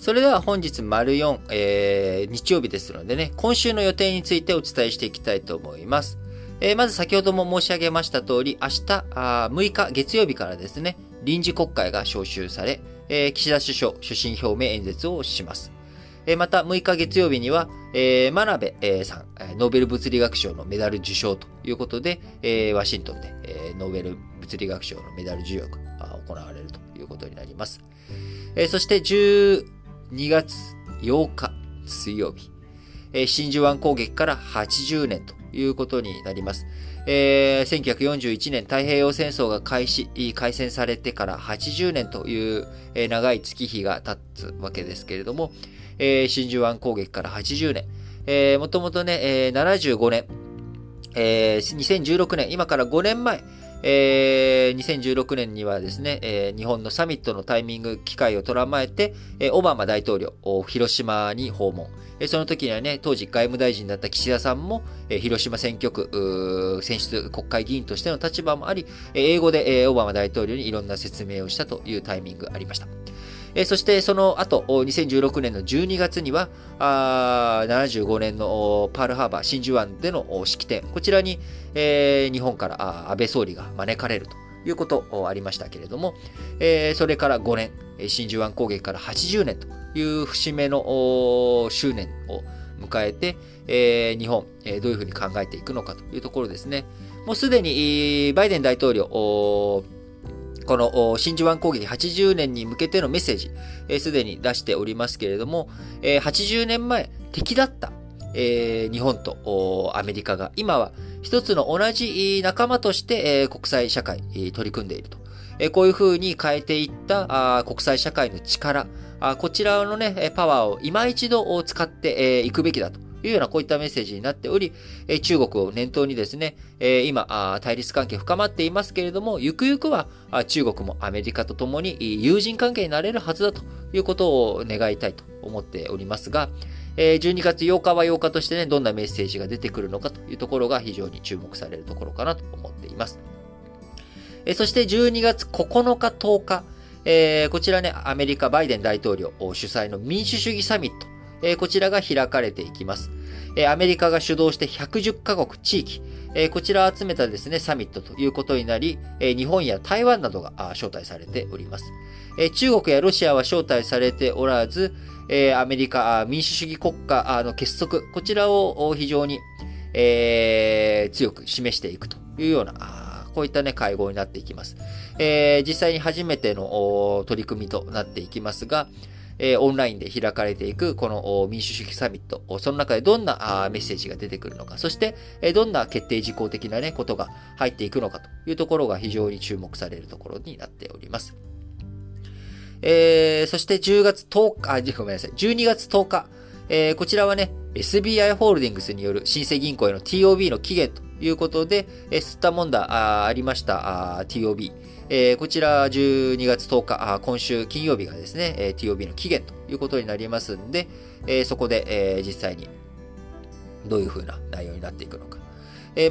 それでは本日丸4、えー、日曜日ですのでね、今週の予定についてお伝えしていきたいと思います。えー、まず先ほども申し上げました通り、明日あ6日月曜日からですね、臨時国会が召集され、えー、岸田首相所信表明演説をします。えー、また6日月曜日には、えー、真鍋、さん、ノーベル物理学賞のメダル受賞ということで、えー、ワシントンで、えー、ノーベル物理学賞のメダル授与が行われるということになります。えー、そして10 2月8日水曜日、えー、真珠湾攻撃から80年ということになります。えー、1941年太平洋戦争が開始、開戦されてから80年という、えー、長い月日が経つわけですけれども、えー、真珠湾攻撃から80年、えー、もともとね、えー、75年、えー、2016年、今から5年前、えー、2016年にはですね、えー、日本のサミットのタイミング、機会を捉まえて、えー、オバマ大統領を、広島に訪問。えー、その時にはね、当時外務大臣だった岸田さんも、えー、広島選挙区、選出国会議員としての立場もあり、英語で、えー、オバマ大統領にいろんな説明をしたというタイミングがありました。え、そしてその後、2016年の12月には、あ75年のパールハーバー真珠湾での式典、こちらに、えー、日本から安倍総理が招かれるということありましたけれども、えー、それから5年、真珠湾攻撃から80年という節目の周年を迎えて、えー、日本、え、どういうふうに考えていくのかというところですね。もうすでにバイデン大統領、この真珠湾攻撃80年に向けてのメッセージ、す、で、に出しておりますけれども、え、80年前敵だった、え、日本とアメリカが今は一つの同じ仲間として、え、国際社会、取り組んでいると。え、こういうふうに変えていったあ国際社会の力あ、こちらのね、パワーを今一度使ってい、えー、くべきだと。いうようなこういったメッセージになっており、中国を念頭にですね、今対立関係深まっていますけれども、ゆくゆくは中国もアメリカと共に友人関係になれるはずだということを願いたいと思っておりますが、12月8日は8日としてね、どんなメッセージが出てくるのかというところが非常に注目されるところかなと思っています。そして12月9日10日、えー、こちらね、アメリカバイデン大統領主催の民主主義サミットえこちらが開かれていきます。えアメリカが主導して110カ国地域、えこちらを集めたですね、サミットということになり、え日本や台湾などが招待されております。え中国やロシアは招待されておらず、えアメリカ民主主義国家の結束、こちらを非常に、えー、強く示していくというような、こういったね、会合になっていきます。えー、実際に初めての取り組みとなっていきますが、えオンラインで開かれていくこの民主主義サミット、その中でどんなメッセージが出てくるのか、そして、えどんな決定事項的なね、ことが入っていくのかというところが非常に注目されるところになっております。えー、そして10月10日、あ、ごめんなさい、12月10日、えー、こちらはね、SBI ホールディングスによる新生銀行への TOB の期限ということで、えー、吸ったもんだ、あありました、TOB。えー、こちら12月10日、あ今週金曜日がですね、えー、TOB の期限ということになりますんで、えー、そこで、えー、実際にどういうふうな内容になっていくのか。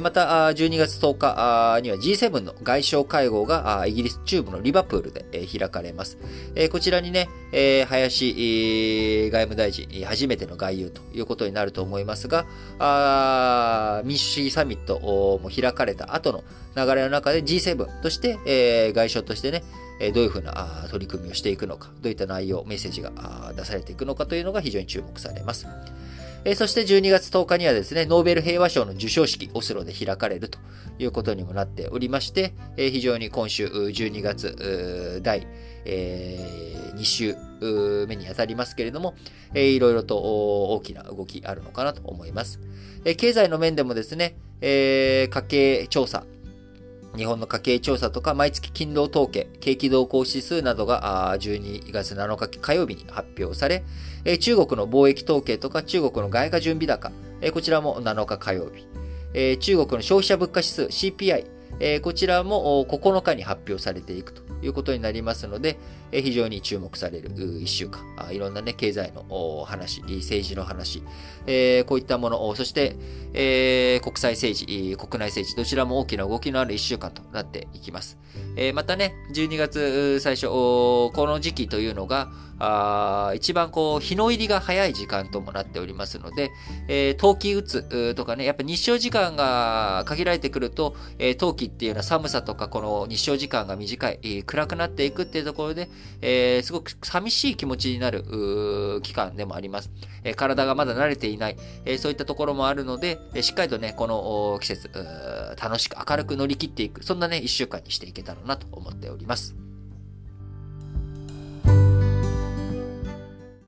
また、12月10日には G7 の外相会合がイギリス中部のリバプールで開かれます。こちらにね、林外務大臣、初めての外遊ということになると思いますが、民主主義サミットも開かれた後の流れの中で G7 として、外相としてね、どういうふうな取り組みをしていくのか、どういった内容、メッセージが出されていくのかというのが非常に注目されます。えそして12月10日にはですね、ノーベル平和賞の授賞式、オスロで開かれるということにもなっておりまして、え非常に今週12月第、え2週目にあたりますけれども、えいろいろと大きな動きあるのかなと思います。え経済の面でもですね、え家計調査、日本の家計調査とか、毎月勤労統計、景気動向指数などが12月7日火曜日に発表され、中国の貿易統計とか中国の外貨準備高、こちらも7日火曜日、中国の消費者物価指数 CPI、こちらも9日に発表されていくと。いうことになりますので、え非常に注目される1週間あ。いろんなね、経済の話、政治の話、えー、こういったもの、そして、えー、国際政治、国内政治、どちらも大きな動きのある1週間となっていきます。えー、またね、12月最初、この時期というのが、あ一番こう、日の入りが早い時間ともなっておりますので、えー、冬季打つとかね、やっぱ日照時間が限られてくると、えー、冬季っていうのは寒さとかこの日照時間が短い、暗くなっていくっていうところで、えー、すごく寂しい気持ちになる期間でもあります。えー、体がまだ慣れていない、えー、そういったところもあるので、えしっかりとね、この季節、楽しく明るく乗り切っていく、そんなね、一週間にしていけたらなと思っております。